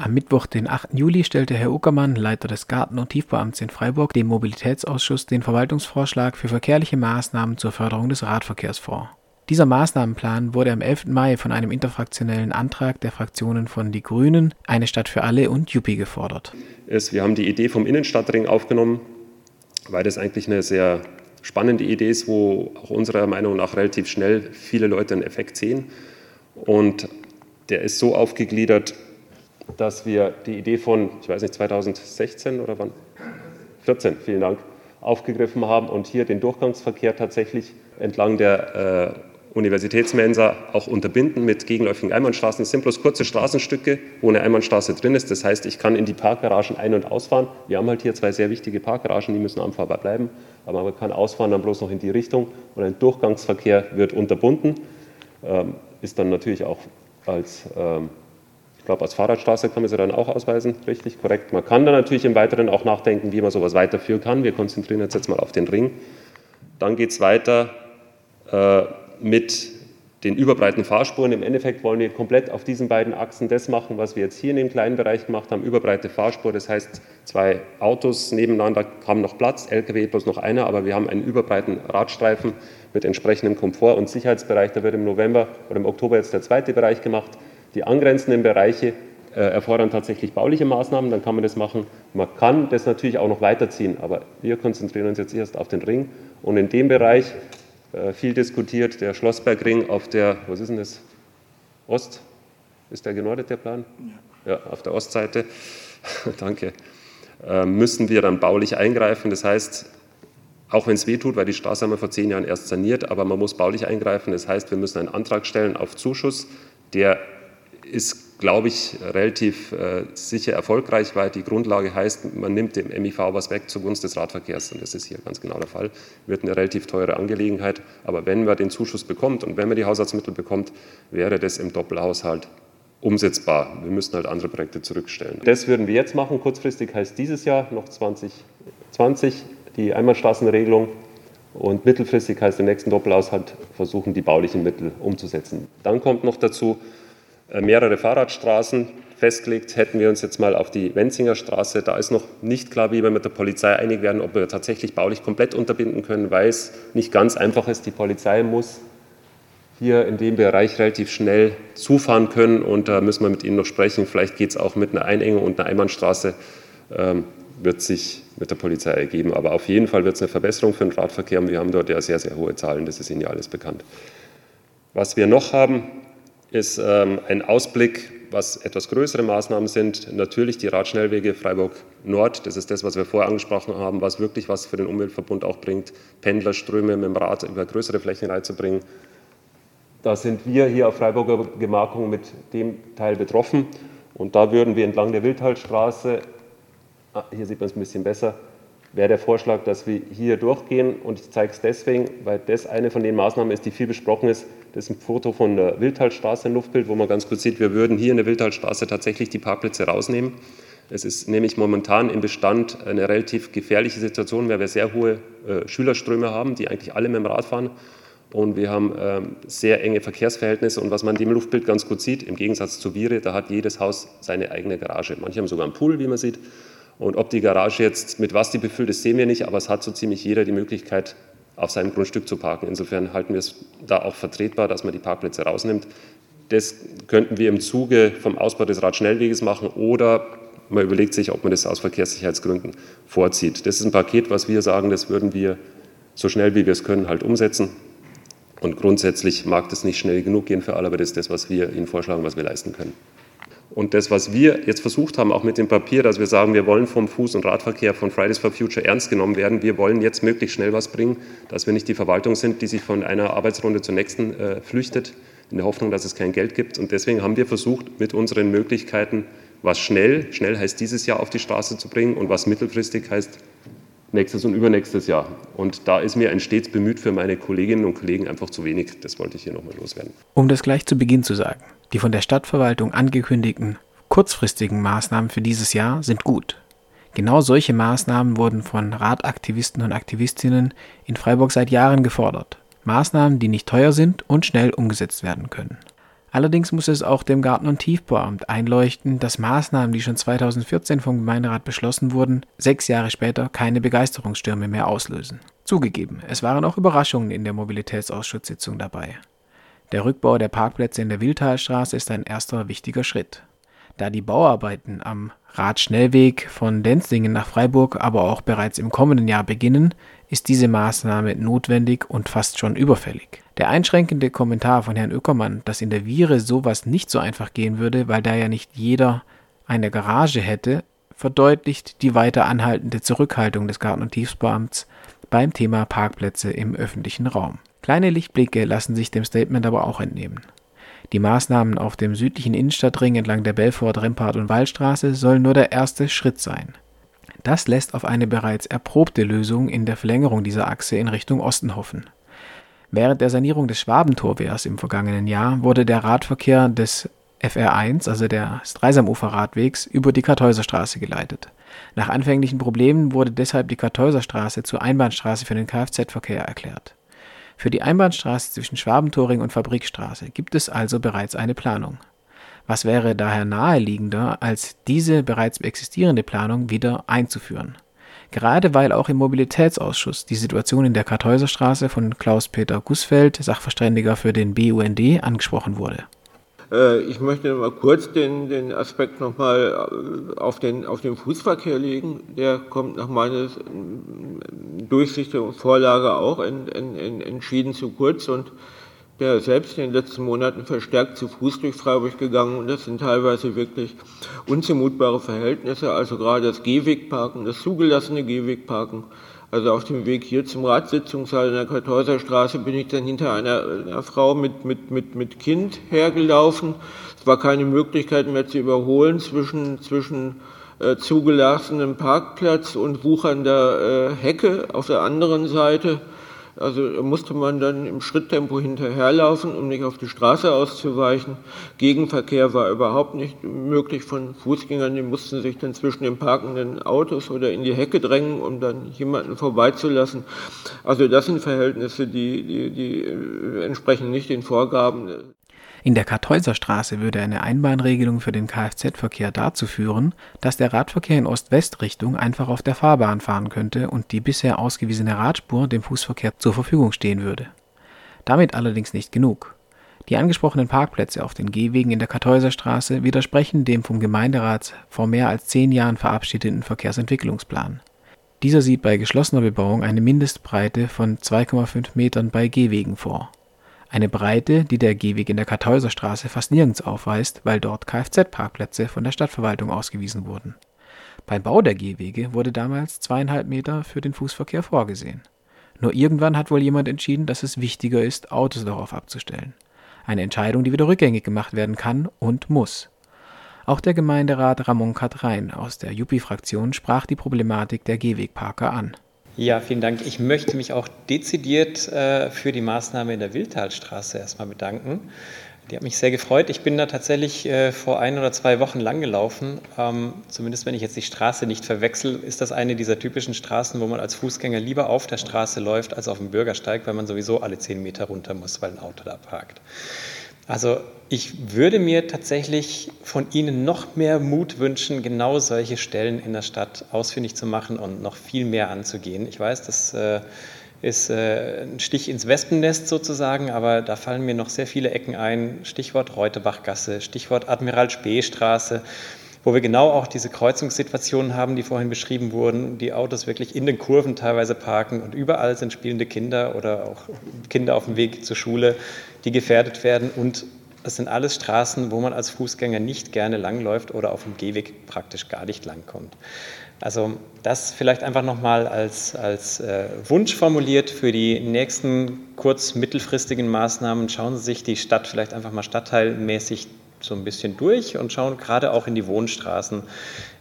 Am Mittwoch, den 8. Juli, stellte Herr Uckermann, Leiter des Garten- und Tiefbauamts in Freiburg, dem Mobilitätsausschuss den Verwaltungsvorschlag für verkehrliche Maßnahmen zur Förderung des Radverkehrs vor. Dieser Maßnahmenplan wurde am 11. Mai von einem interfraktionellen Antrag der Fraktionen von Die Grünen, Eine Stadt für alle und Juppie gefordert. Ist, wir haben die Idee vom Innenstadtring aufgenommen, weil das eigentlich eine sehr spannende Idee ist, wo auch unserer Meinung nach relativ schnell viele Leute einen Effekt sehen. Und der ist so aufgegliedert, dass wir die Idee von, ich weiß nicht, 2016 oder wann? 14, vielen Dank, aufgegriffen haben und hier den Durchgangsverkehr tatsächlich entlang der äh, Universitätsmensa auch unterbinden mit gegenläufigen Einbahnstraßen. Es sind bloß kurze Straßenstücke, wo eine Einbahnstraße drin ist. Das heißt, ich kann in die Parkgaragen ein- und ausfahren. Wir haben halt hier zwei sehr wichtige Parkgaragen, die müssen anfahrbar bleiben. Aber man kann ausfahren dann bloß noch in die Richtung und ein Durchgangsverkehr wird unterbunden. Ähm, ist dann natürlich auch als ähm, glaube, als Fahrradstraße kann man sie dann auch ausweisen, richtig, korrekt. Man kann dann natürlich im Weiteren auch nachdenken, wie man sowas weiterführen kann. Wir konzentrieren uns jetzt mal auf den Ring. Dann geht es weiter äh, mit den überbreiten Fahrspuren. Im Endeffekt wollen wir komplett auf diesen beiden Achsen das machen, was wir jetzt hier in dem kleinen Bereich gemacht haben, überbreite Fahrspur. Das heißt, zwei Autos nebeneinander haben noch Platz, LKW bloß noch einer, aber wir haben einen überbreiten Radstreifen mit entsprechendem Komfort und Sicherheitsbereich. Da wird im November oder im Oktober jetzt der zweite Bereich gemacht. Die angrenzenden Bereiche äh, erfordern tatsächlich bauliche Maßnahmen, dann kann man das machen. Man kann das natürlich auch noch weiterziehen, aber wir konzentrieren uns jetzt erst auf den Ring. Und in dem Bereich, äh, viel diskutiert, der Schlossbergring auf der, was ist denn das? Ost? Ist der genordet, der Plan? Ja, ja auf der Ostseite. Danke. Äh, müssen wir dann baulich eingreifen. Das heißt, auch wenn es weh tut, weil die Straße haben wir vor zehn Jahren erst saniert, aber man muss baulich eingreifen. Das heißt, wir müssen einen Antrag stellen auf Zuschuss, der ist, glaube ich, relativ äh, sicher erfolgreich, weil die Grundlage heißt, man nimmt dem MIV was weg zugunsten des Radverkehrs. Und das ist hier ganz genau der Fall. Wird eine relativ teure Angelegenheit. Aber wenn man den Zuschuss bekommt und wenn man die Haushaltsmittel bekommt, wäre das im Doppelhaushalt umsetzbar. Wir müssen halt andere Projekte zurückstellen. Das würden wir jetzt machen. Kurzfristig heißt dieses Jahr noch 2020 die Einbahnstraßenregelung und mittelfristig heißt im nächsten Doppelhaushalt versuchen, die baulichen Mittel umzusetzen. Dann kommt noch dazu, mehrere Fahrradstraßen festgelegt. Hätten wir uns jetzt mal auf die Wenzinger Straße, da ist noch nicht klar, wie wir mit der Polizei einig werden, ob wir tatsächlich baulich komplett unterbinden können, weil es nicht ganz einfach ist. Die Polizei muss hier in dem Bereich relativ schnell zufahren können und da müssen wir mit Ihnen noch sprechen. Vielleicht geht es auch mit einer Einengung und einer Einbahnstraße, ähm, wird sich mit der Polizei ergeben. Aber auf jeden Fall wird es eine Verbesserung für den Radverkehr und wir haben dort ja sehr, sehr hohe Zahlen, das ist Ihnen ja alles bekannt. Was wir noch haben, ist ähm, ein Ausblick, was etwas größere Maßnahmen sind. Natürlich die Radschnellwege Freiburg Nord, das ist das, was wir vorher angesprochen haben, was wirklich was für den Umweltverbund auch bringt, Pendlerströme mit dem Rad über größere Flächen reinzubringen. Da sind wir hier auf Freiburger Gemarkung mit dem Teil betroffen. Und da würden wir entlang der Wildtalstraße, ah, hier sieht man es ein bisschen besser, wäre der Vorschlag, dass wir hier durchgehen. Und ich zeige es deswegen, weil das eine von den Maßnahmen ist, die viel besprochen ist. Das ist ein Foto von der Wildtalstraße, ein Luftbild, wo man ganz kurz sieht, wir würden hier in der Wildtalstraße tatsächlich die Parkplätze rausnehmen. Es ist nämlich momentan im Bestand eine relativ gefährliche Situation, weil wir sehr hohe äh, Schülerströme haben, die eigentlich alle mit dem Rad fahren. Und wir haben ähm, sehr enge Verkehrsverhältnisse. Und was man in dem Luftbild ganz gut sieht, im Gegensatz zu Viere, da hat jedes Haus seine eigene Garage. Manche haben sogar einen Pool, wie man sieht. Und ob die Garage jetzt mit was die befüllt ist, sehen wir nicht, aber es hat so ziemlich jeder die Möglichkeit, auf seinem Grundstück zu parken. Insofern halten wir es da auch vertretbar, dass man die Parkplätze rausnimmt. Das könnten wir im Zuge vom Ausbau des Radschnellweges machen oder man überlegt sich, ob man das aus Verkehrssicherheitsgründen vorzieht. Das ist ein Paket, was wir sagen, das würden wir so schnell wie wir es können halt umsetzen. Und grundsätzlich mag das nicht schnell genug gehen für alle, aber das ist das, was wir Ihnen vorschlagen, was wir leisten können. Und das, was wir jetzt versucht haben, auch mit dem Papier, dass wir sagen, wir wollen vom Fuß- und Radverkehr von Fridays for Future ernst genommen werden. Wir wollen jetzt möglichst schnell was bringen, dass wir nicht die Verwaltung sind, die sich von einer Arbeitsrunde zur nächsten äh, flüchtet, in der Hoffnung, dass es kein Geld gibt. Und deswegen haben wir versucht, mit unseren Möglichkeiten, was schnell, schnell heißt dieses Jahr auf die Straße zu bringen und was mittelfristig heißt nächstes und übernächstes Jahr. Und da ist mir ein stets bemüht für meine Kolleginnen und Kollegen einfach zu wenig. Das wollte ich hier nochmal loswerden. Um das gleich zu Beginn zu sagen. Die von der Stadtverwaltung angekündigten kurzfristigen Maßnahmen für dieses Jahr sind gut. Genau solche Maßnahmen wurden von Radaktivisten und Aktivistinnen in Freiburg seit Jahren gefordert. Maßnahmen, die nicht teuer sind und schnell umgesetzt werden können. Allerdings muss es auch dem Garten- und Tiefbauamt einleuchten, dass Maßnahmen, die schon 2014 vom Gemeinderat beschlossen wurden, sechs Jahre später keine Begeisterungsstürme mehr auslösen. Zugegeben, es waren auch Überraschungen in der Mobilitätsausschusssitzung dabei. Der Rückbau der Parkplätze in der Wildtalstraße ist ein erster wichtiger Schritt. Da die Bauarbeiten am Radschnellweg von Denzlingen nach Freiburg aber auch bereits im kommenden Jahr beginnen, ist diese Maßnahme notwendig und fast schon überfällig. Der einschränkende Kommentar von Herrn Öckermann, dass in der Viere sowas nicht so einfach gehen würde, weil da ja nicht jeder eine Garage hätte, verdeutlicht die weiter anhaltende Zurückhaltung des Garten- und Tiefsbeamts beim Thema Parkplätze im öffentlichen Raum. Kleine Lichtblicke lassen sich dem Statement aber auch entnehmen. Die Maßnahmen auf dem südlichen Innenstadtring entlang der Belfort, Rempart und Wallstraße sollen nur der erste Schritt sein. Das lässt auf eine bereits erprobte Lösung in der Verlängerung dieser Achse in Richtung Osten hoffen. Während der Sanierung des Schwabentorwehrs im vergangenen Jahr wurde der Radverkehr des FR1, also des Dreisamufer-Radwegs, über die Kartäuserstraße geleitet. Nach anfänglichen Problemen wurde deshalb die Kartäuserstraße zur Einbahnstraße für den Kfz-Verkehr erklärt. Für die Einbahnstraße zwischen Schwabentoring und Fabrikstraße gibt es also bereits eine Planung. Was wäre daher naheliegender, als diese bereits existierende Planung wieder einzuführen? Gerade weil auch im Mobilitätsausschuss die Situation in der Kartäuserstraße von Klaus-Peter Gussfeld, Sachverständiger für den BUND, angesprochen wurde. Äh, ich möchte mal kurz den, den Aspekt nochmal äh, auf den, auf den Fußverkehr legen. Der kommt nach meiner äh, Durchsicht und Vorlage auch in, in, entschieden zu kurz. Und der selbst in den letzten Monaten verstärkt zu Fuß durch Freiburg gegangen. Und das sind teilweise wirklich unzumutbare Verhältnisse, also gerade das Gehwegparken, das zugelassene Gehwegparken also auf dem Weg hier zum Ratssitzungssaal in der Kartäuserstraße bin ich dann hinter einer, einer, Frau mit, mit, mit, mit Kind hergelaufen. Es war keine Möglichkeit mehr zu überholen zwischen, zwischen äh, zugelassenem Parkplatz und wuchernder äh, Hecke auf der anderen Seite. Also musste man dann im Schritttempo hinterherlaufen, um nicht auf die Straße auszuweichen. Gegenverkehr war überhaupt nicht möglich von Fußgängern. Die mussten sich dann zwischen den parkenden Autos oder in die Hecke drängen, um dann jemanden vorbeizulassen. Also das sind Verhältnisse, die, die, die entsprechen nicht den Vorgaben. In der Kartäuserstraße würde eine Einbahnregelung für den Kfz-Verkehr dazu führen, dass der Radverkehr in Ost-West-Richtung einfach auf der Fahrbahn fahren könnte und die bisher ausgewiesene Radspur dem Fußverkehr zur Verfügung stehen würde. Damit allerdings nicht genug. Die angesprochenen Parkplätze auf den Gehwegen in der Kartäuserstraße widersprechen dem vom Gemeinderat vor mehr als zehn Jahren verabschiedeten Verkehrsentwicklungsplan. Dieser sieht bei geschlossener Bebauung eine Mindestbreite von 2,5 Metern bei Gehwegen vor eine Breite, die der Gehweg in der Kartäuserstraße fast nirgends aufweist, weil dort Kfz-Parkplätze von der Stadtverwaltung ausgewiesen wurden. Beim Bau der Gehwege wurde damals zweieinhalb Meter für den Fußverkehr vorgesehen. Nur irgendwann hat wohl jemand entschieden, dass es wichtiger ist, Autos darauf abzustellen. Eine Entscheidung, die wieder rückgängig gemacht werden kann und muss. Auch der Gemeinderat Ramon Katrein aus der Juppie-Fraktion sprach die Problematik der Gehwegparker an. Ja, vielen Dank. Ich möchte mich auch dezidiert äh, für die Maßnahme in der Wildtalstraße erstmal bedanken. Die hat mich sehr gefreut. Ich bin da tatsächlich äh, vor ein oder zwei Wochen lang gelaufen. Ähm, zumindest wenn ich jetzt die Straße nicht verwechsel, ist das eine dieser typischen Straßen, wo man als Fußgänger lieber auf der Straße läuft als auf dem Bürgersteig, weil man sowieso alle zehn Meter runter muss, weil ein Auto da parkt. Also ich würde mir tatsächlich von Ihnen noch mehr Mut wünschen, genau solche Stellen in der Stadt ausfindig zu machen und noch viel mehr anzugehen. Ich weiß, das äh, ist äh, ein Stich ins Wespennest sozusagen, aber da fallen mir noch sehr viele Ecken ein. Stichwort Reutebachgasse, Stichwort Admiral Spee Straße, wo wir genau auch diese Kreuzungssituationen haben, die vorhin beschrieben wurden, die Autos wirklich in den Kurven teilweise parken und überall sind spielende Kinder oder auch Kinder auf dem Weg zur Schule, die gefährdet werden und das sind alles Straßen, wo man als Fußgänger nicht gerne langläuft oder auf dem Gehweg praktisch gar nicht langkommt. Also das vielleicht einfach nochmal als, als äh, Wunsch formuliert für die nächsten kurz-mittelfristigen Maßnahmen. Schauen Sie sich die Stadt vielleicht einfach mal stadtteilmäßig so ein bisschen durch und schauen gerade auch in die Wohnstraßen.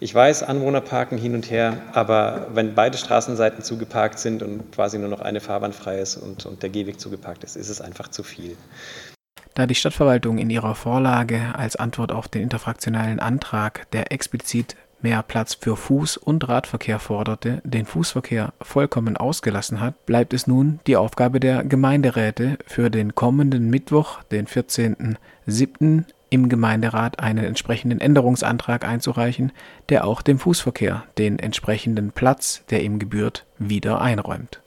Ich weiß, Anwohner parken hin und her, aber wenn beide Straßenseiten zugeparkt sind und quasi nur noch eine Fahrbahn frei ist und, und der Gehweg zugeparkt ist, ist es einfach zu viel. Da die Stadtverwaltung in ihrer Vorlage als Antwort auf den interfraktionalen Antrag, der explizit mehr Platz für Fuß- und Radverkehr forderte, den Fußverkehr vollkommen ausgelassen hat, bleibt es nun die Aufgabe der Gemeinderäte, für den kommenden Mittwoch, den 14.07., im Gemeinderat einen entsprechenden Änderungsantrag einzureichen, der auch dem Fußverkehr den entsprechenden Platz, der ihm gebührt, wieder einräumt